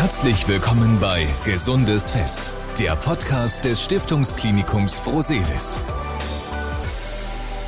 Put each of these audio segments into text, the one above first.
Herzlich willkommen bei Gesundes Fest, der Podcast des Stiftungsklinikums Broselis.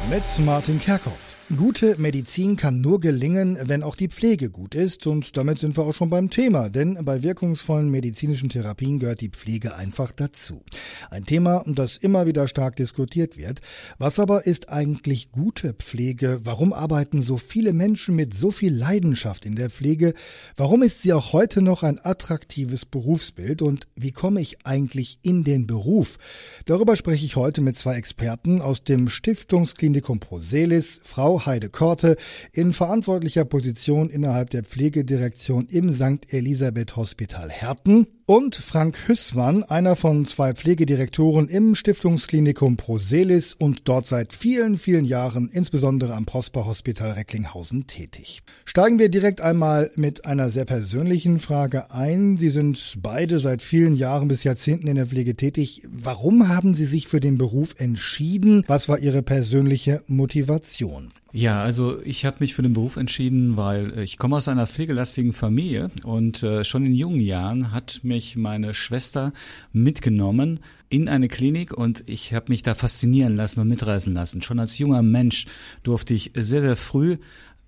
Mit Martin Kerkhoff. Gute Medizin kann nur gelingen, wenn auch die Pflege gut ist. Und damit sind wir auch schon beim Thema. Denn bei wirkungsvollen medizinischen Therapien gehört die Pflege einfach dazu. Ein Thema, das immer wieder stark diskutiert wird. Was aber ist eigentlich gute Pflege? Warum arbeiten so viele Menschen mit so viel Leidenschaft in der Pflege? Warum ist sie auch heute noch ein attraktives Berufsbild? Und wie komme ich eigentlich in den Beruf? Darüber spreche ich heute mit zwei Experten aus dem Stiftungsklinikum Proselis, Frau Heide Korte in verantwortlicher Position innerhalb der Pflegedirektion im St. Elisabeth Hospital Herten und Frank Hüssmann, einer von zwei Pflegedirektoren im Stiftungsklinikum Proselis und dort seit vielen, vielen Jahren insbesondere am Prosper Hospital Recklinghausen tätig. Steigen wir direkt einmal mit einer sehr persönlichen Frage ein. Sie sind beide seit vielen Jahren bis Jahrzehnten in der Pflege tätig. Warum haben Sie sich für den Beruf entschieden? Was war Ihre persönliche Motivation? Ja, also ich habe mich für den Beruf entschieden, weil ich komme aus einer pflegelastigen Familie und äh, schon in jungen Jahren hat mich meine Schwester mitgenommen in eine Klinik und ich habe mich da faszinieren lassen und mitreißen lassen. Schon als junger Mensch durfte ich sehr, sehr früh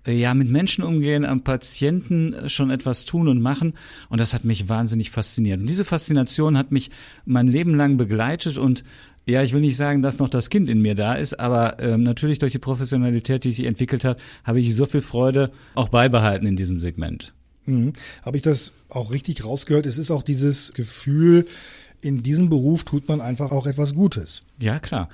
äh, ja, mit Menschen umgehen, am Patienten schon etwas tun und machen. Und das hat mich wahnsinnig fasziniert. Und diese Faszination hat mich mein Leben lang begleitet und ja, ich will nicht sagen, dass noch das Kind in mir da ist, aber ähm, natürlich durch die Professionalität, die sich entwickelt hat, habe ich so viel Freude auch beibehalten in diesem Segment. Mhm. Habe ich das auch richtig rausgehört? Es ist auch dieses Gefühl, in diesem Beruf tut man einfach auch etwas Gutes. Ja, klar.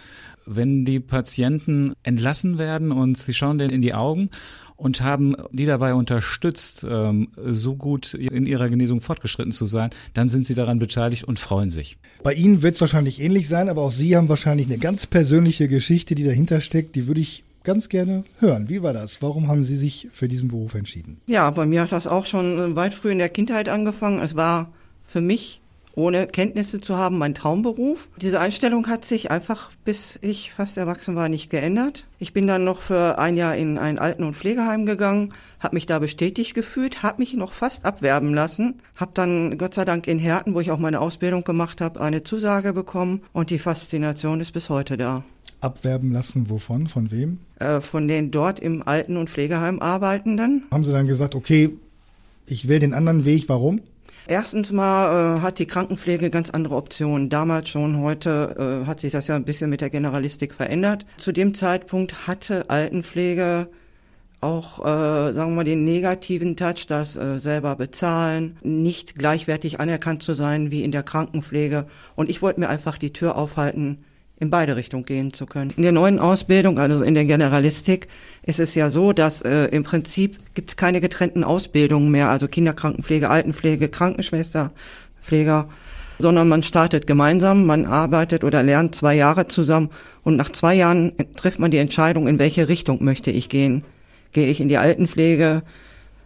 Wenn die Patienten entlassen werden und sie schauen denen in die Augen und haben die dabei unterstützt, ähm, so gut in ihrer Genesung fortgeschritten zu sein, dann sind sie daran beteiligt und freuen sich. Bei Ihnen wird es wahrscheinlich ähnlich sein, aber auch Sie haben wahrscheinlich eine ganz persönliche Geschichte, die dahinter steckt. Die würde ich ganz gerne hören. Wie war das? Warum haben Sie sich für diesen Beruf entschieden? Ja, bei mir hat das auch schon weit früh in der Kindheit angefangen. Es war für mich ohne Kenntnisse zu haben, mein Traumberuf. Diese Einstellung hat sich einfach, bis ich fast erwachsen war, nicht geändert. Ich bin dann noch für ein Jahr in ein Alten- und Pflegeheim gegangen, habe mich da bestätigt gefühlt, habe mich noch fast abwerben lassen, habe dann Gott sei Dank in Herten, wo ich auch meine Ausbildung gemacht habe, eine Zusage bekommen und die Faszination ist bis heute da. Abwerben lassen, wovon? Von wem? Äh, von den dort im Alten- und Pflegeheim Arbeitenden. Haben Sie dann gesagt, okay, ich will den anderen Weg, warum? Erstens mal äh, hat die Krankenpflege ganz andere Optionen. Damals schon, heute äh, hat sich das ja ein bisschen mit der Generalistik verändert. Zu dem Zeitpunkt hatte Altenpflege auch, äh, sagen wir mal, den negativen Touch, das äh, selber bezahlen, nicht gleichwertig anerkannt zu sein wie in der Krankenpflege. Und ich wollte mir einfach die Tür aufhalten, in beide Richtungen gehen zu können. In der neuen Ausbildung, also in der Generalistik, ist es ja so, dass äh, im Prinzip gibt es keine getrennten Ausbildungen mehr, also Kinderkrankenpflege, Altenpflege, Krankenschwester, Pfleger, sondern man startet gemeinsam, man arbeitet oder lernt zwei Jahre zusammen und nach zwei Jahren trifft man die Entscheidung, in welche Richtung möchte ich gehen. Gehe ich in die Altenpflege,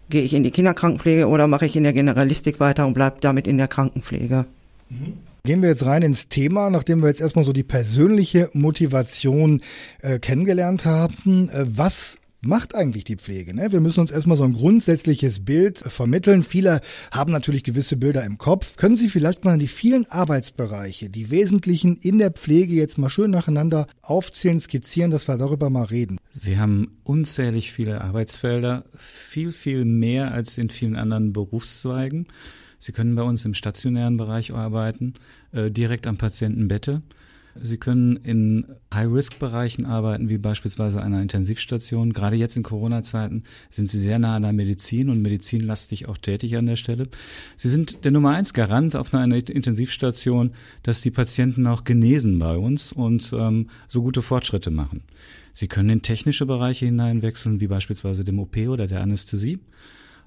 gehe ich in die Kinderkrankenpflege oder mache ich in der Generalistik weiter und bleibe damit in der Krankenpflege. Mhm. Gehen wir jetzt rein ins Thema, nachdem wir jetzt erstmal so die persönliche Motivation äh, kennengelernt haben. Äh, was macht eigentlich die Pflege? Ne? Wir müssen uns erstmal so ein grundsätzliches Bild vermitteln. Viele haben natürlich gewisse Bilder im Kopf. Können Sie vielleicht mal die vielen Arbeitsbereiche, die wesentlichen in der Pflege jetzt mal schön nacheinander aufzählen, skizzieren, dass wir darüber mal reden? Sie haben unzählig viele Arbeitsfelder, viel, viel mehr als in vielen anderen Berufszweigen. Sie können bei uns im stationären Bereich arbeiten, äh, direkt am Patientenbette. Sie können in High-Risk-Bereichen arbeiten, wie beispielsweise einer Intensivstation. Gerade jetzt in Corona-Zeiten sind Sie sehr nah an der Medizin und medizinlastig auch tätig an der Stelle. Sie sind der Nummer eins Garant auf einer Intensivstation, dass die Patienten auch genesen bei uns und ähm, so gute Fortschritte machen. Sie können in technische Bereiche hineinwechseln, wie beispielsweise dem OP oder der Anästhesie.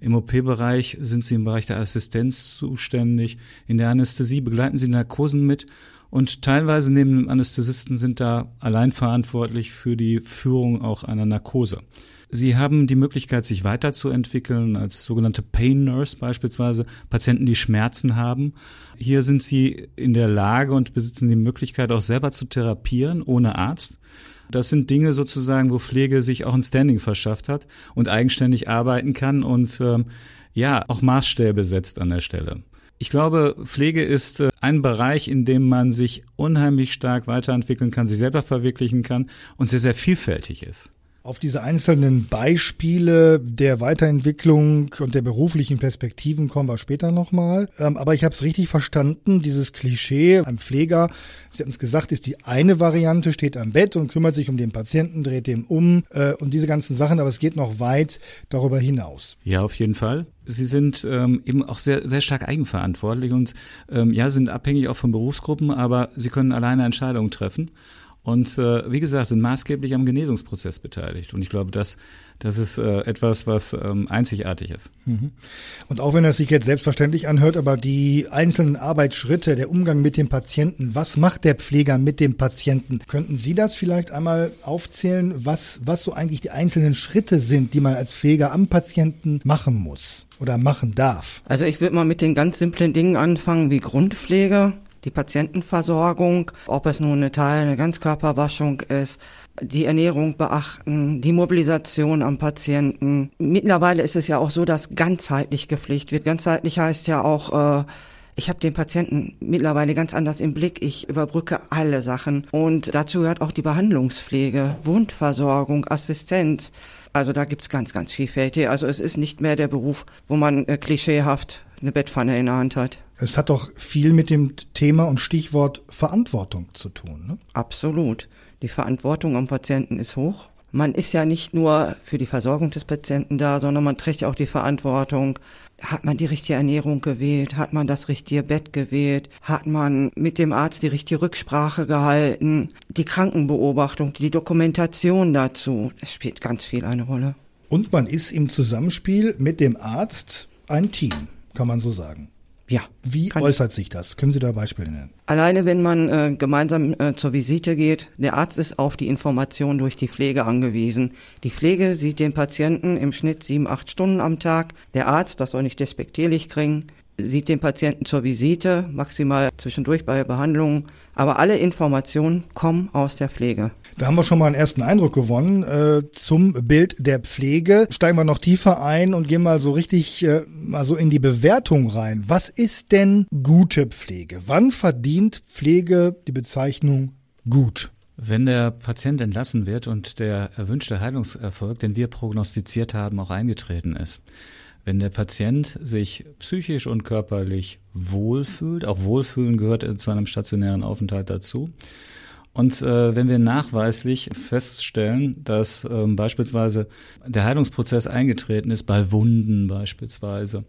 Im OP-Bereich sind Sie im Bereich der Assistenz zuständig. In der Anästhesie begleiten Sie Narkosen mit und teilweise neben dem Anästhesisten sind da allein verantwortlich für die Führung auch einer Narkose. Sie haben die Möglichkeit, sich weiterzuentwickeln als sogenannte Pain Nurse beispielsweise, Patienten, die Schmerzen haben. Hier sind Sie in der Lage und besitzen die Möglichkeit, auch selber zu therapieren ohne Arzt. Das sind Dinge sozusagen, wo Pflege sich auch ein Standing verschafft hat und eigenständig arbeiten kann und ähm, ja auch Maßstäbe setzt an der Stelle. Ich glaube, Pflege ist äh, ein Bereich, in dem man sich unheimlich stark weiterentwickeln kann, sich selber verwirklichen kann und sehr, sehr vielfältig ist. Auf diese einzelnen Beispiele der Weiterentwicklung und der beruflichen Perspektiven kommen wir später nochmal. Ähm, aber ich habe es richtig verstanden, dieses Klischee, ein Pfleger, Sie hatten es gesagt, ist die eine Variante, steht am Bett und kümmert sich um den Patienten, dreht den um äh, und diese ganzen Sachen, aber es geht noch weit darüber hinaus. Ja, auf jeden Fall. Sie sind ähm, eben auch sehr, sehr stark eigenverantwortlich und ähm, ja, sind abhängig auch von Berufsgruppen, aber sie können alleine Entscheidungen treffen und äh, wie gesagt, sind maßgeblich am Genesungsprozess beteiligt. Und ich glaube, das, das ist äh, etwas, was ähm, einzigartig ist. Mhm. Und auch wenn das sich jetzt selbstverständlich anhört, aber die einzelnen Arbeitsschritte, der Umgang mit dem Patienten, was macht der Pfleger mit dem Patienten? Könnten Sie das vielleicht einmal aufzählen, was, was so eigentlich die einzelnen Schritte sind, die man als Pfleger am Patienten machen muss? Oder machen darf? Also ich würde mal mit den ganz simplen Dingen anfangen wie Grundpflege die Patientenversorgung, ob es nun eine Teil, eine Ganzkörperwaschung ist, die Ernährung beachten, die Mobilisation am Patienten. Mittlerweile ist es ja auch so, dass ganzheitlich gepflegt wird. Ganzheitlich heißt ja auch, äh, ich habe den Patienten mittlerweile ganz anders im Blick. Ich überbrücke alle Sachen. Und dazu gehört auch die Behandlungspflege, Wundversorgung, Assistenz. Also da gibt's ganz, ganz vielfältig. Also es ist nicht mehr der Beruf, wo man äh, klischeehaft eine Bettpfanne in der Hand hat. Es hat doch viel mit dem Thema und Stichwort Verantwortung zu tun. Ne? Absolut. Die Verantwortung am Patienten ist hoch. Man ist ja nicht nur für die Versorgung des Patienten da, sondern man trägt ja auch die Verantwortung. Hat man die richtige Ernährung gewählt? Hat man das richtige Bett gewählt? Hat man mit dem Arzt die richtige Rücksprache gehalten? Die Krankenbeobachtung, die Dokumentation dazu, es spielt ganz viel eine Rolle. Und man ist im Zusammenspiel mit dem Arzt ein Team kann man so sagen. Ja. Wie äußert sich das? Können Sie da Beispiele nennen? Alleine, wenn man äh, gemeinsam äh, zur Visite geht, der Arzt ist auf die Information durch die Pflege angewiesen. Die Pflege sieht den Patienten im Schnitt sieben, acht Stunden am Tag. Der Arzt, das soll nicht despektierlich klingen, sieht den Patienten zur Visite, maximal zwischendurch bei Behandlungen. Aber alle Informationen kommen aus der Pflege. Da haben wir schon mal einen ersten Eindruck gewonnen äh, zum Bild der Pflege. Steigen wir noch tiefer ein und gehen mal so richtig äh, mal so in die Bewertung rein. Was ist denn gute Pflege? Wann verdient Pflege die Bezeichnung gut? Wenn der Patient entlassen wird und der erwünschte Heilungserfolg, den wir prognostiziert haben, auch eingetreten ist. Wenn der Patient sich psychisch und körperlich wohlfühlt, auch Wohlfühlen gehört zu einem stationären Aufenthalt dazu, und äh, wenn wir nachweislich feststellen, dass ähm, beispielsweise der Heilungsprozess eingetreten ist, bei Wunden beispielsweise,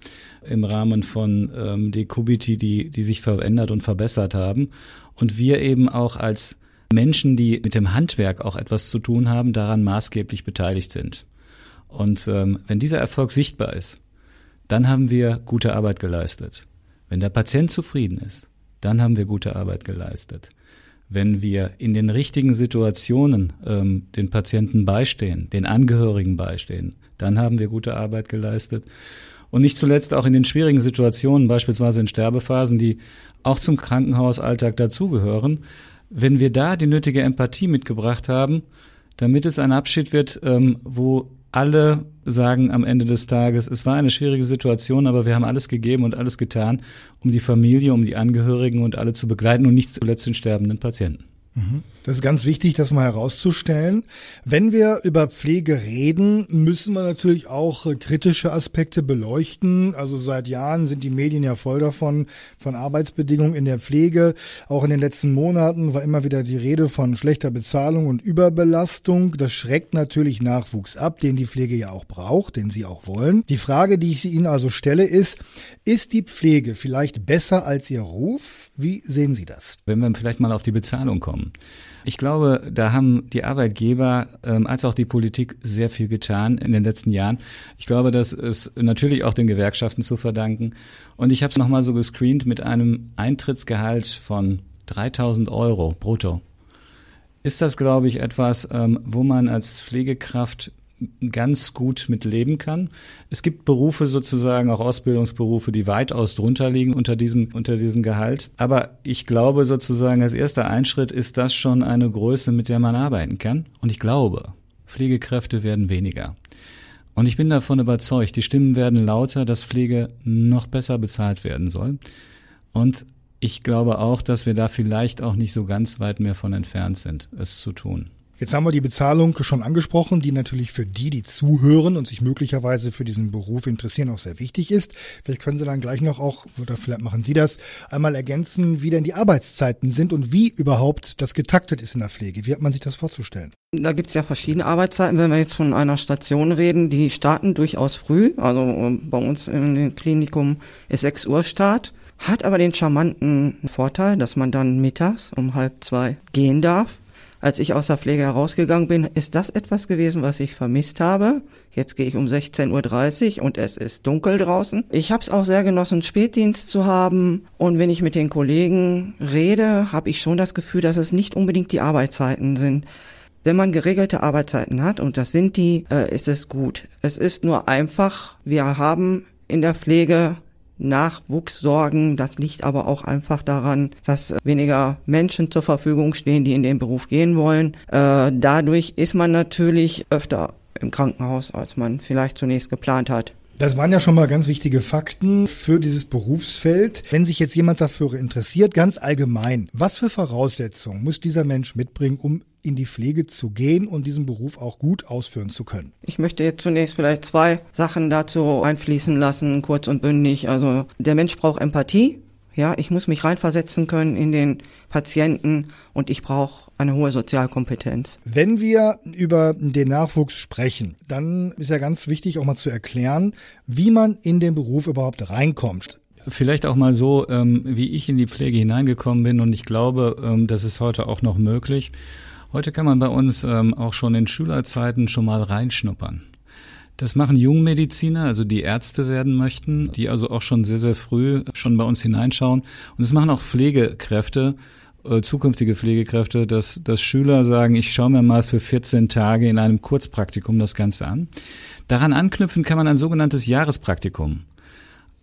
im Rahmen von ähm, Dekubiti, die, die sich verändert und verbessert haben, und wir eben auch als Menschen, die mit dem Handwerk auch etwas zu tun haben, daran maßgeblich beteiligt sind. Und ähm, wenn dieser Erfolg sichtbar ist, dann haben wir gute Arbeit geleistet. Wenn der Patient zufrieden ist, dann haben wir gute Arbeit geleistet wenn wir in den richtigen Situationen ähm, den Patienten beistehen, den Angehörigen beistehen, dann haben wir gute Arbeit geleistet. Und nicht zuletzt auch in den schwierigen Situationen, beispielsweise in Sterbephasen, die auch zum Krankenhausalltag dazugehören, wenn wir da die nötige Empathie mitgebracht haben, damit es ein Abschied wird, ähm, wo alle sagen am Ende des Tages, es war eine schwierige Situation, aber wir haben alles gegeben und alles getan, um die Familie, um die Angehörigen und alle zu begleiten und nicht zuletzt den sterbenden Patienten. Mhm. Das ist ganz wichtig, das mal herauszustellen. Wenn wir über Pflege reden, müssen wir natürlich auch äh, kritische Aspekte beleuchten. Also seit Jahren sind die Medien ja voll davon, von Arbeitsbedingungen in der Pflege. Auch in den letzten Monaten war immer wieder die Rede von schlechter Bezahlung und Überbelastung. Das schreckt natürlich Nachwuchs ab, den die Pflege ja auch braucht, den sie auch wollen. Die Frage, die ich Ihnen also stelle, ist, ist die Pflege vielleicht besser als ihr Ruf? Wie sehen Sie das? Wenn wir vielleicht mal auf die Bezahlung kommen. Ich glaube, da haben die Arbeitgeber ähm, als auch die Politik sehr viel getan in den letzten Jahren. Ich glaube, das ist natürlich auch den Gewerkschaften zu verdanken. Und ich habe es nochmal so gescreent mit einem Eintrittsgehalt von 3000 Euro brutto. Ist das, glaube ich, etwas, ähm, wo man als Pflegekraft ganz gut mit leben kann. Es gibt Berufe sozusagen, auch Ausbildungsberufe, die weitaus drunter liegen unter diesem, unter diesem Gehalt. Aber ich glaube sozusagen, als erster Einschritt ist das schon eine Größe, mit der man arbeiten kann. Und ich glaube, Pflegekräfte werden weniger. Und ich bin davon überzeugt, die Stimmen werden lauter, dass Pflege noch besser bezahlt werden soll. Und ich glaube auch, dass wir da vielleicht auch nicht so ganz weit mehr von entfernt sind, es zu tun. Jetzt haben wir die Bezahlung schon angesprochen, die natürlich für die, die zuhören und sich möglicherweise für diesen Beruf interessieren, auch sehr wichtig ist. Vielleicht können Sie dann gleich noch auch, oder vielleicht machen Sie das, einmal ergänzen, wie denn die Arbeitszeiten sind und wie überhaupt das getaktet ist in der Pflege. Wie hat man sich das vorzustellen? Da gibt's ja verschiedene Arbeitszeiten. Wenn wir jetzt von einer Station reden, die starten durchaus früh. Also äh, bei uns im Klinikum ist 6 Uhr Start. Hat aber den charmanten Vorteil, dass man dann mittags um halb zwei gehen darf als ich aus der Pflege herausgegangen bin, ist das etwas gewesen, was ich vermisst habe. Jetzt gehe ich um 16.30 Uhr und es ist dunkel draußen. Ich habe es auch sehr genossen, Spätdienst zu haben. Und wenn ich mit den Kollegen rede, habe ich schon das Gefühl, dass es nicht unbedingt die Arbeitszeiten sind. Wenn man geregelte Arbeitszeiten hat, und das sind die, äh, ist es gut. Es ist nur einfach, wir haben in der Pflege Nachwuchs sorgen. Das liegt aber auch einfach daran, dass weniger Menschen zur Verfügung stehen, die in den Beruf gehen wollen. Äh, dadurch ist man natürlich öfter im Krankenhaus, als man vielleicht zunächst geplant hat. Das waren ja schon mal ganz wichtige Fakten für dieses Berufsfeld. Wenn sich jetzt jemand dafür interessiert, ganz allgemein, was für Voraussetzungen muss dieser Mensch mitbringen, um in die Pflege zu gehen und diesen Beruf auch gut ausführen zu können? Ich möchte jetzt zunächst vielleicht zwei Sachen dazu einfließen lassen, kurz und bündig. Also der Mensch braucht Empathie. Ja, ich muss mich reinversetzen können in den Patienten und ich brauche eine hohe Sozialkompetenz. Wenn wir über den Nachwuchs sprechen, dann ist ja ganz wichtig auch mal zu erklären, wie man in den Beruf überhaupt reinkommt. Vielleicht auch mal so, ähm, wie ich in die Pflege hineingekommen bin und ich glaube, ähm, das ist heute auch noch möglich. Heute kann man bei uns ähm, auch schon in Schülerzeiten schon mal reinschnuppern. Das machen Jungmediziner, also die Ärzte werden möchten, die also auch schon sehr, sehr früh schon bei uns hineinschauen. Und das machen auch Pflegekräfte, äh, zukünftige Pflegekräfte, dass, dass Schüler sagen, ich schaue mir mal für 14 Tage in einem Kurzpraktikum das Ganze an. Daran anknüpfen kann man ein sogenanntes Jahrespraktikum.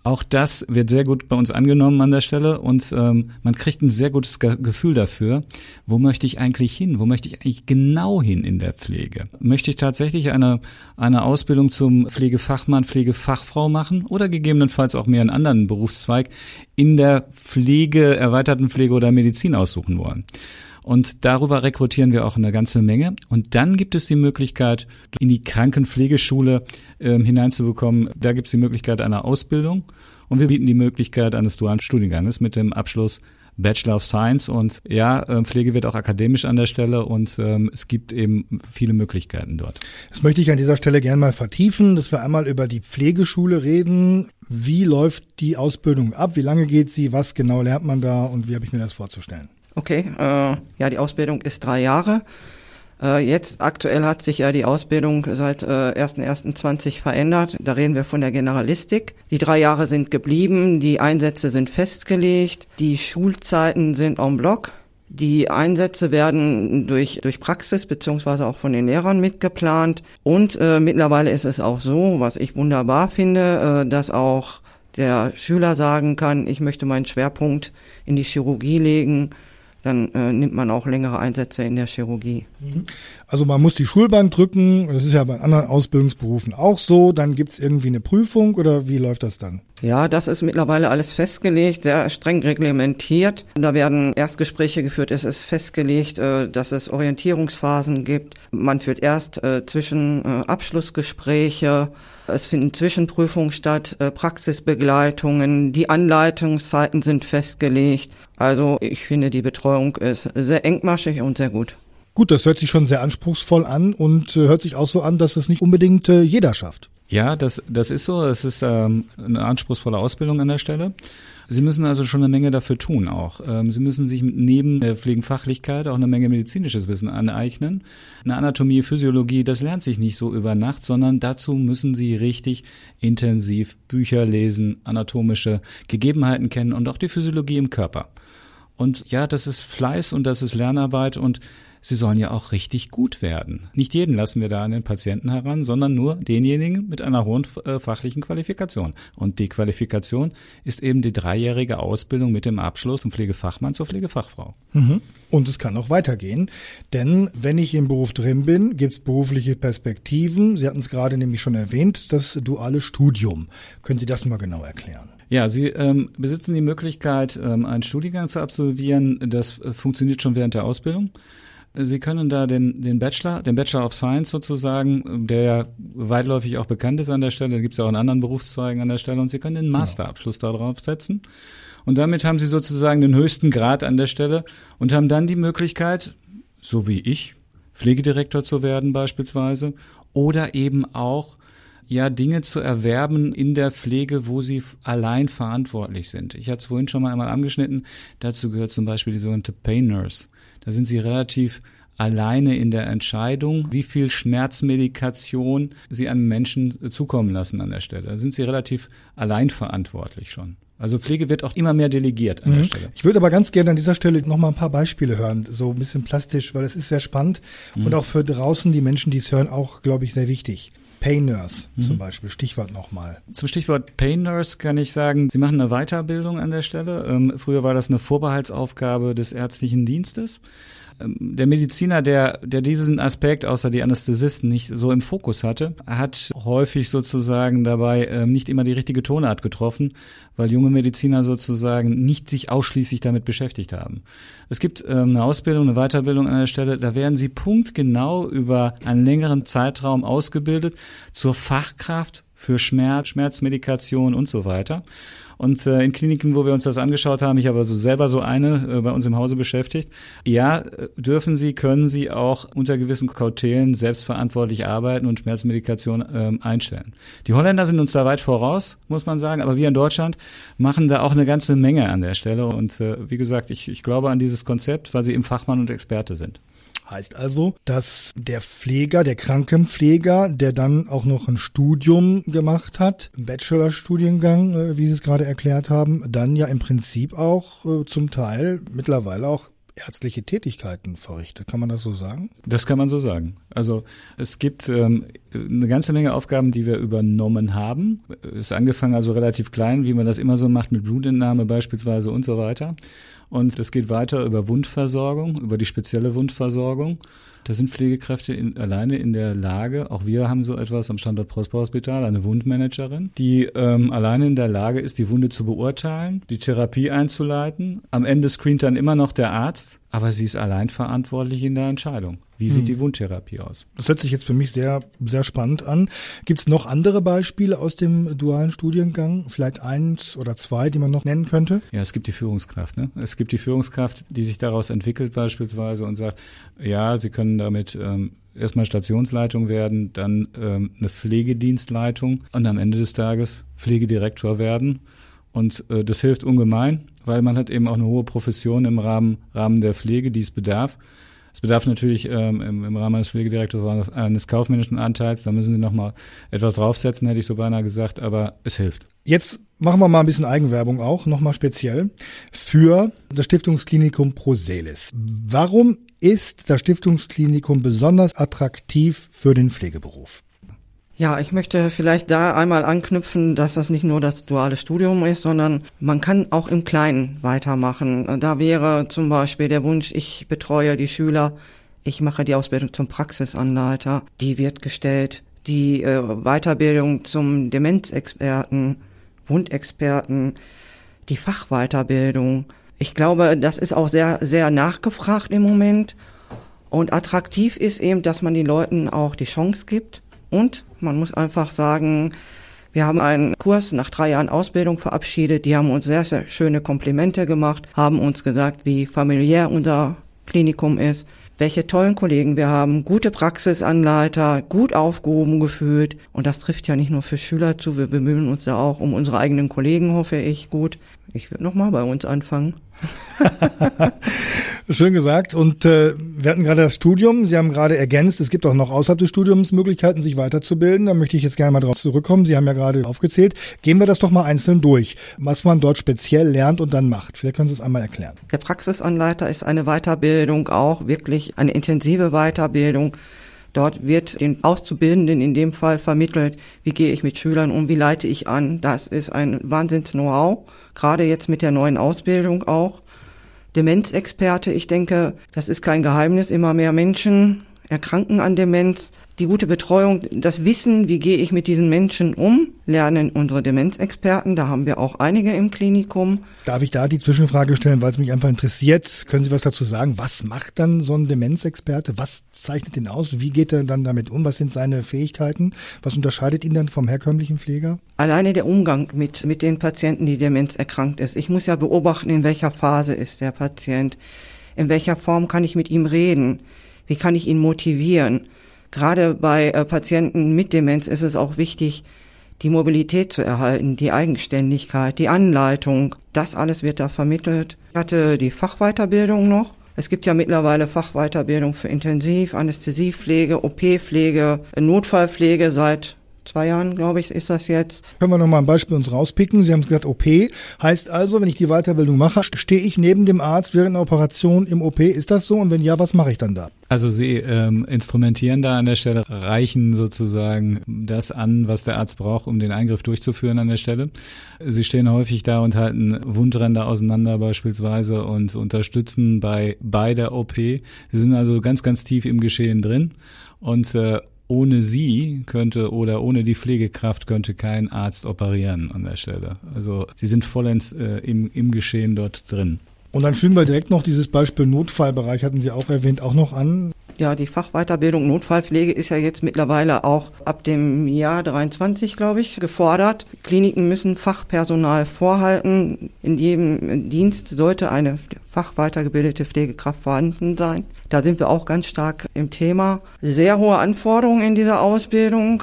Auch das wird sehr gut bei uns angenommen an der Stelle und ähm, man kriegt ein sehr gutes Ge Gefühl dafür, wo möchte ich eigentlich hin, wo möchte ich eigentlich genau hin in der Pflege. Möchte ich tatsächlich eine, eine Ausbildung zum Pflegefachmann, Pflegefachfrau machen oder gegebenenfalls auch mehr einen anderen Berufszweig in der Pflege, erweiterten Pflege oder Medizin aussuchen wollen. Und darüber rekrutieren wir auch eine ganze Menge. Und dann gibt es die Möglichkeit, in die Krankenpflegeschule äh, hineinzubekommen. Da gibt es die Möglichkeit einer Ausbildung. Und wir bieten die Möglichkeit eines dualen Studienganges mit dem Abschluss Bachelor of Science und ja, ähm, Pflege wird auch akademisch an der Stelle und ähm, es gibt eben viele Möglichkeiten dort. Das möchte ich an dieser Stelle gerne mal vertiefen, dass wir einmal über die Pflegeschule reden. Wie läuft die Ausbildung ab? Wie lange geht sie? Was genau lernt man da und wie habe ich mir das vorzustellen? Okay, äh, ja, die Ausbildung ist drei Jahre. Äh, jetzt aktuell hat sich ja die Ausbildung seit äh, 1.1.20 verändert. Da reden wir von der Generalistik. Die drei Jahre sind geblieben, die Einsätze sind festgelegt, die Schulzeiten sind en bloc. Die Einsätze werden durch, durch Praxis beziehungsweise auch von den Lehrern mitgeplant. Und äh, mittlerweile ist es auch so, was ich wunderbar finde, äh, dass auch der Schüler sagen kann, ich möchte meinen Schwerpunkt in die Chirurgie legen dann äh, nimmt man auch längere Einsätze in der Chirurgie. Mhm. Also man muss die Schulbank drücken, das ist ja bei anderen Ausbildungsberufen auch so, dann gibt's irgendwie eine Prüfung oder wie läuft das dann? Ja, das ist mittlerweile alles festgelegt, sehr streng reglementiert. Da werden Erstgespräche geführt, es ist festgelegt, äh, dass es Orientierungsphasen gibt. Man führt erst äh, zwischen äh, Abschlussgespräche, es finden Zwischenprüfungen statt, Praxisbegleitungen, die Anleitungszeiten sind festgelegt. Also ich finde, die Betreuung ist sehr engmaschig und sehr gut. Gut, das hört sich schon sehr anspruchsvoll an und äh, hört sich auch so an, dass es nicht unbedingt äh, jeder schafft. Ja, das, das ist so. Es ist ähm, eine anspruchsvolle Ausbildung an der Stelle. Sie müssen also schon eine Menge dafür tun auch. Ähm, Sie müssen sich neben der Pflegenfachlichkeit auch eine Menge medizinisches Wissen aneignen. Eine Anatomie, Physiologie, das lernt sich nicht so über Nacht, sondern dazu müssen Sie richtig intensiv Bücher lesen, anatomische Gegebenheiten kennen und auch die Physiologie im Körper. Und ja, das ist Fleiß und das ist Lernarbeit und sie sollen ja auch richtig gut werden. Nicht jeden lassen wir da an den Patienten heran, sondern nur denjenigen mit einer hohen äh, fachlichen Qualifikation. Und die Qualifikation ist eben die dreijährige Ausbildung mit dem Abschluss zum Pflegefachmann zur Pflegefachfrau. Mhm. Und es kann auch weitergehen, denn wenn ich im Beruf drin bin, gibt es berufliche Perspektiven. Sie hatten es gerade nämlich schon erwähnt, das duale Studium. Können Sie das mal genau erklären? Ja, Sie ähm, besitzen die Möglichkeit, ähm, einen Studiengang zu absolvieren. Das äh, funktioniert schon während der Ausbildung. Sie können da den, den Bachelor, den Bachelor of Science sozusagen, der ja weitläufig auch bekannt ist an der Stelle, da gibt es ja auch in anderen Berufszweigen an der Stelle, und Sie können den Masterabschluss genau. darauf setzen. Und damit haben Sie sozusagen den höchsten Grad an der Stelle und haben dann die Möglichkeit, so wie ich, Pflegedirektor zu werden beispielsweise oder eben auch ja Dinge zu erwerben in der Pflege, wo sie allein verantwortlich sind. Ich hatte es vorhin schon mal einmal angeschnitten. Dazu gehört zum Beispiel die sogenannte Pain Nurse. Da sind sie relativ alleine in der Entscheidung, wie viel Schmerzmedikation sie einem Menschen zukommen lassen an der Stelle. Da sind sie relativ allein verantwortlich schon. Also Pflege wird auch immer mehr delegiert an mhm. der Stelle. Ich würde aber ganz gerne an dieser Stelle noch mal ein paar Beispiele hören, so ein bisschen plastisch, weil es ist sehr spannend mhm. und auch für draußen die Menschen, die es hören, auch, glaube ich, sehr wichtig. Pain Nurse mhm. zum Beispiel, Stichwort nochmal. Zum Stichwort Pain Nurse kann ich sagen, Sie machen eine Weiterbildung an der Stelle. Ähm, früher war das eine Vorbehaltsaufgabe des ärztlichen Dienstes. Ähm, der Mediziner, der, der diesen Aspekt außer die Anästhesisten nicht so im Fokus hatte, hat häufig sozusagen dabei ähm, nicht immer die richtige Tonart getroffen, weil junge Mediziner sozusagen nicht sich ausschließlich damit beschäftigt haben. Es gibt ähm, eine Ausbildung, eine Weiterbildung an der Stelle, da werden sie punktgenau über einen längeren Zeitraum ausgebildet zur Fachkraft für Schmerz, Schmerzmedikation und so weiter. Und äh, in Kliniken, wo wir uns das angeschaut haben, ich habe also selber so eine äh, bei uns im Hause beschäftigt, ja, äh, dürfen Sie, können Sie auch unter gewissen Kautelen selbstverantwortlich arbeiten und Schmerzmedikation ähm, einstellen. Die Holländer sind uns da weit voraus, muss man sagen, aber wir in Deutschland machen da auch eine ganze Menge an der Stelle. Und äh, wie gesagt, ich, ich glaube an dieses Konzept, weil Sie im Fachmann und Experte sind. Heißt also, dass der Pfleger, der Krankenpfleger, der dann auch noch ein Studium gemacht hat, einen Bachelorstudiengang, äh, wie Sie es gerade erklärt haben, dann ja im Prinzip auch äh, zum Teil mittlerweile auch ärztliche Tätigkeiten verrichtet. Kann man das so sagen? Das kann man so sagen. Also es gibt ähm, eine ganze Menge Aufgaben, die wir übernommen haben. Ist angefangen also relativ klein, wie man das immer so macht mit Blutentnahme beispielsweise und so weiter. Und es geht weiter über Wundversorgung, über die spezielle Wundversorgung. Da sind Pflegekräfte in, alleine in der Lage, auch wir haben so etwas am Standort Prosper Hospital, eine Wundmanagerin, die ähm, alleine in der Lage ist, die Wunde zu beurteilen, die Therapie einzuleiten. Am Ende screent dann immer noch der Arzt, aber sie ist allein verantwortlich in der Entscheidung. Wie sieht hm. die Wundtherapie aus? Das hört sich jetzt für mich sehr, sehr spannend an. Gibt es noch andere Beispiele aus dem dualen Studiengang? Vielleicht eins oder zwei, die man noch nennen könnte? Ja, es gibt die Führungskraft. Ne? Es gibt die Führungskraft, die sich daraus entwickelt beispielsweise und sagt, ja, Sie können damit ähm, erstmal Stationsleitung werden, dann ähm, eine Pflegedienstleitung und am Ende des Tages Pflegedirektor werden. Und äh, das hilft ungemein, weil man hat eben auch eine hohe Profession im Rahmen, Rahmen der Pflege, die es bedarf. Es bedarf natürlich ähm, im, im Rahmen eines Pflegedirektors eines, kaufmännischen Anteils. Da müssen Sie noch mal etwas draufsetzen, hätte ich so beinahe gesagt, aber es hilft. Jetzt machen wir mal ein bisschen Eigenwerbung auch, nochmal speziell für das Stiftungsklinikum Proselis. Warum ist das Stiftungsklinikum besonders attraktiv für den Pflegeberuf? Ja, ich möchte vielleicht da einmal anknüpfen, dass das nicht nur das duale Studium ist, sondern man kann auch im Kleinen weitermachen. Da wäre zum Beispiel der Wunsch, ich betreue die Schüler, ich mache die Ausbildung zum Praxisanleiter, die wird gestellt, die äh, Weiterbildung zum Demenzexperten, Wundexperten, die Fachweiterbildung. Ich glaube, das ist auch sehr, sehr nachgefragt im Moment. Und attraktiv ist eben, dass man den Leuten auch die Chance gibt, und man muss einfach sagen, wir haben einen Kurs nach drei Jahren Ausbildung verabschiedet. Die haben uns sehr, sehr schöne Komplimente gemacht, haben uns gesagt, wie familiär unser Klinikum ist, welche tollen Kollegen wir haben, gute Praxisanleiter, gut aufgehoben gefühlt. Und das trifft ja nicht nur für Schüler zu, wir bemühen uns ja auch um unsere eigenen Kollegen, hoffe ich, gut. Ich würde nochmal bei uns anfangen. Schön gesagt. Und äh, wir hatten gerade das Studium. Sie haben gerade ergänzt, es gibt auch noch außerhalb des Studiums Möglichkeiten, sich weiterzubilden. Da möchte ich jetzt gerne mal drauf zurückkommen. Sie haben ja gerade aufgezählt. Gehen wir das doch mal einzeln durch, was man dort speziell lernt und dann macht. Vielleicht können Sie es einmal erklären. Der Praxisanleiter ist eine Weiterbildung auch, wirklich eine intensive Weiterbildung. Dort wird den Auszubildenden in dem Fall vermittelt, wie gehe ich mit Schülern um, wie leite ich an. Das ist ein Wahnsinns-Know-how, gerade jetzt mit der neuen Ausbildung auch. Demenzexperte, ich denke, das ist kein Geheimnis. Immer mehr Menschen erkranken an Demenz. Die gute Betreuung, das Wissen, wie gehe ich mit diesen Menschen um, lernen unsere Demenzexperten. Da haben wir auch einige im Klinikum. Darf ich da die Zwischenfrage stellen, weil es mich einfach interessiert? Können Sie was dazu sagen? Was macht dann so ein Demenzexperte? Was zeichnet ihn aus? Wie geht er dann damit um? Was sind seine Fähigkeiten? Was unterscheidet ihn dann vom herkömmlichen Pfleger? Alleine der Umgang mit, mit den Patienten, die Demenz erkrankt ist. Ich muss ja beobachten, in welcher Phase ist der Patient. In welcher Form kann ich mit ihm reden? Wie kann ich ihn motivieren? Gerade bei äh, Patienten mit Demenz ist es auch wichtig, die Mobilität zu erhalten, die Eigenständigkeit, die Anleitung. Das alles wird da vermittelt. Ich hatte die Fachweiterbildung noch. Es gibt ja mittlerweile Fachweiterbildung für Intensiv, Anästhesiepflege, OP-Pflege, Notfallpflege seit zwei Jahren, glaube ich, ist das jetzt. Können wir noch mal ein Beispiel uns rauspicken? Sie haben gesagt, OP. Heißt also, wenn ich die Weiterbildung mache, stehe ich neben dem Arzt während einer Operation im OP. Ist das so? Und wenn ja, was mache ich dann da? Also Sie ähm, instrumentieren da an der Stelle, reichen sozusagen das an, was der Arzt braucht, um den Eingriff durchzuführen an der Stelle. Sie stehen häufig da und halten Wundränder auseinander beispielsweise und unterstützen bei, bei der OP. Sie sind also ganz, ganz tief im Geschehen drin und äh, ohne sie könnte oder ohne die Pflegekraft könnte kein Arzt operieren an der Stelle. Also sie sind vollends äh, im, im Geschehen dort drin. Und dann fügen wir direkt noch dieses Beispiel Notfallbereich, hatten Sie auch erwähnt, auch noch an. Ja, die Fachweiterbildung Notfallpflege ist ja jetzt mittlerweile auch ab dem Jahr 23, glaube ich, gefordert. Kliniken müssen Fachpersonal vorhalten. In jedem Dienst sollte eine fachweitergebildete Pflegekraft vorhanden sein. Da sind wir auch ganz stark im Thema. Sehr hohe Anforderungen in dieser Ausbildung.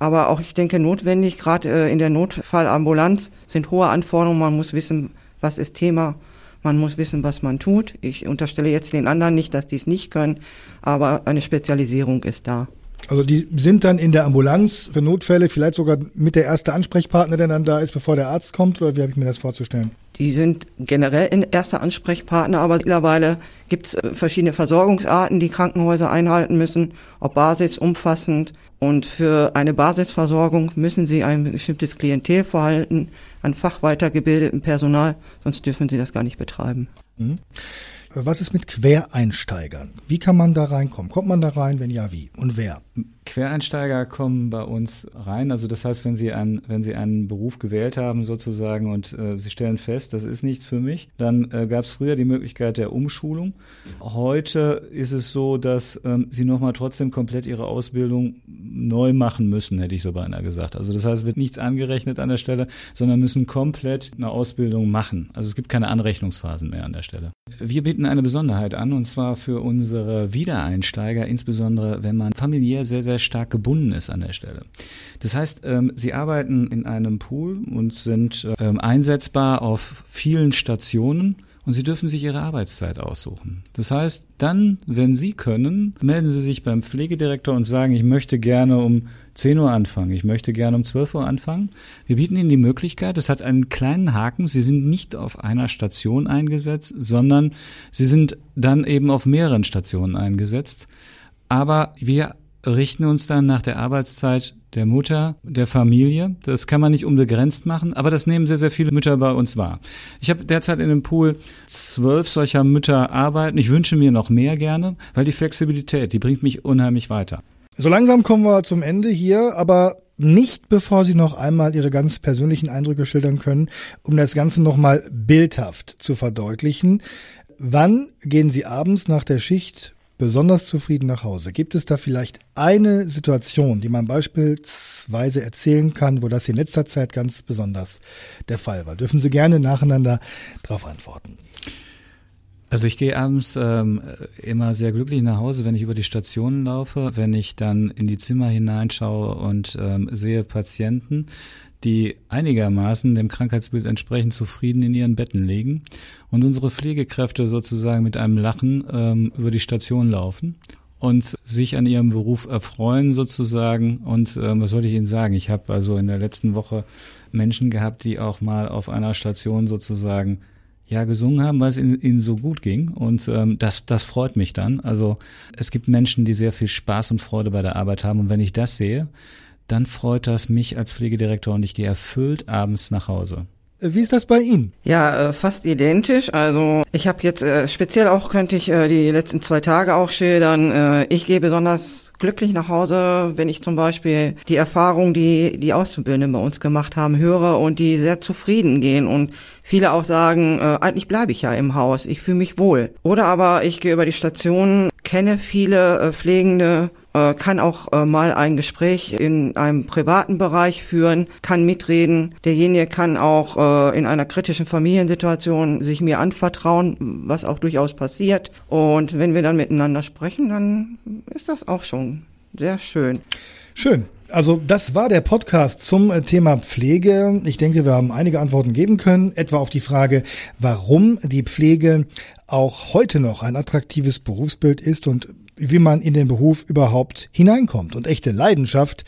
Aber auch, ich denke, notwendig, gerade äh, in der Notfallambulanz sind hohe Anforderungen. Man muss wissen, was ist Thema, man muss wissen, was man tut. Ich unterstelle jetzt den anderen nicht, dass die es nicht können, aber eine Spezialisierung ist da. Also die sind dann in der Ambulanz für Notfälle vielleicht sogar mit der erste Ansprechpartner, der dann da ist, bevor der Arzt kommt, oder wie habe ich mir das vorzustellen? Die sind generell in erster Ansprechpartner, aber mittlerweile gibt es äh, verschiedene Versorgungsarten, die Krankenhäuser einhalten müssen, ob Basis, umfassend. Und für eine Basisversorgung müssen sie ein bestimmtes Klientel verhalten, an fachweitergebildetem Personal, sonst dürfen sie das gar nicht betreiben. Mhm. Was ist mit Quereinsteigern? Wie kann man da reinkommen? Kommt man da rein? Wenn ja, wie? Und wer? Quereinsteiger kommen bei uns rein. Also das heißt, wenn Sie einen, wenn Sie einen Beruf gewählt haben sozusagen und äh, Sie stellen fest, das ist nichts für mich, dann äh, gab es früher die Möglichkeit der Umschulung. Heute ist es so, dass ähm, Sie nochmal trotzdem komplett Ihre Ausbildung neu machen müssen, hätte ich so beinahe gesagt. Also das heißt, es wird nichts angerechnet an der Stelle, sondern müssen komplett eine Ausbildung machen. Also es gibt keine Anrechnungsphasen mehr an der Stelle. Wir bieten eine Besonderheit an und zwar für unsere Wiedereinsteiger, insbesondere wenn man familiär sehr, sehr stark gebunden ist an der Stelle. Das heißt, ähm, sie arbeiten in einem Pool und sind ähm, einsetzbar auf vielen Stationen und Sie dürfen sich Ihre Arbeitszeit aussuchen. Das heißt, dann, wenn Sie können, melden Sie sich beim Pflegedirektor und sagen, ich möchte gerne um 10 Uhr anfangen, ich möchte gerne um 12 Uhr anfangen. Wir bieten Ihnen die Möglichkeit, es hat einen kleinen Haken, Sie sind nicht auf einer Station eingesetzt, sondern Sie sind dann eben auf mehreren Stationen eingesetzt. Aber wir richten uns dann nach der Arbeitszeit der Mutter, der Familie. Das kann man nicht unbegrenzt machen, aber das nehmen sehr, sehr viele Mütter bei uns wahr. Ich habe derzeit in dem Pool zwölf solcher Mütter arbeiten. Ich wünsche mir noch mehr gerne, weil die Flexibilität, die bringt mich unheimlich weiter. So langsam kommen wir zum Ende hier, aber nicht bevor Sie noch einmal Ihre ganz persönlichen Eindrücke schildern können, um das Ganze nochmal bildhaft zu verdeutlichen. Wann gehen Sie abends nach der Schicht besonders zufrieden nach Hause? Gibt es da vielleicht eine Situation, die man beispielsweise erzählen kann, wo das in letzter Zeit ganz besonders der Fall war? Dürfen Sie gerne nacheinander darauf antworten. Also ich gehe abends ähm, immer sehr glücklich nach Hause, wenn ich über die Stationen laufe, wenn ich dann in die Zimmer hineinschaue und ähm, sehe Patienten, die einigermaßen dem Krankheitsbild entsprechend zufrieden in ihren Betten liegen und unsere Pflegekräfte sozusagen mit einem Lachen ähm, über die Station laufen und sich an ihrem Beruf erfreuen sozusagen. Und ähm, was sollte ich Ihnen sagen? Ich habe also in der letzten Woche Menschen gehabt, die auch mal auf einer Station sozusagen ja gesungen haben, weil es ihnen so gut ging. Und ähm, das, das freut mich dann. Also es gibt Menschen, die sehr viel Spaß und Freude bei der Arbeit haben. Und wenn ich das sehe, dann freut das mich als Pflegedirektor und ich gehe erfüllt abends nach Hause. Wie ist das bei Ihnen? Ja, äh, fast identisch. Also ich habe jetzt äh, speziell auch könnte ich äh, die letzten zwei Tage auch schildern. Äh, ich gehe besonders glücklich nach Hause, wenn ich zum Beispiel die Erfahrung, die die Auszubildenden bei uns gemacht haben, höre und die sehr zufrieden gehen und viele auch sagen, äh, eigentlich bleibe ich ja im Haus, ich fühle mich wohl. Oder aber ich gehe über die Station, kenne viele äh, Pflegende äh, kann auch äh, mal ein Gespräch in einem privaten Bereich führen, kann mitreden. Derjenige kann auch äh, in einer kritischen Familiensituation sich mir anvertrauen, was auch durchaus passiert. Und wenn wir dann miteinander sprechen, dann ist das auch schon sehr schön. Schön. Also das war der Podcast zum Thema Pflege. Ich denke, wir haben einige Antworten geben können, etwa auf die Frage, warum die Pflege auch heute noch ein attraktives Berufsbild ist und wie man in den Beruf überhaupt hineinkommt. Und echte Leidenschaft,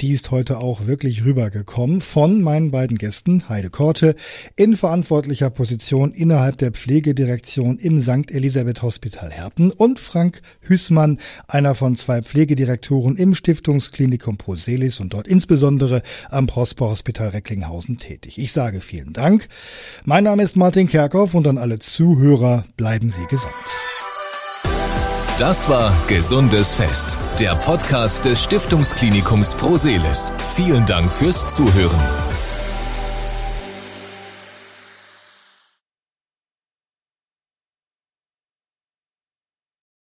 die ist heute auch wirklich rübergekommen von meinen beiden Gästen, Heide Korte, in verantwortlicher Position innerhalb der Pflegedirektion im St. Elisabeth Hospital Herten und Frank Hüßmann, einer von zwei Pflegedirektoren im Stiftungsklinikum Proselis und dort insbesondere am Prosper Hospital Recklinghausen tätig. Ich sage vielen Dank. Mein Name ist Martin Kerkhoff und an alle Zuhörer bleiben Sie gesund. Das war Gesundes Fest, der Podcast des Stiftungsklinikums Proselis. Vielen Dank fürs Zuhören.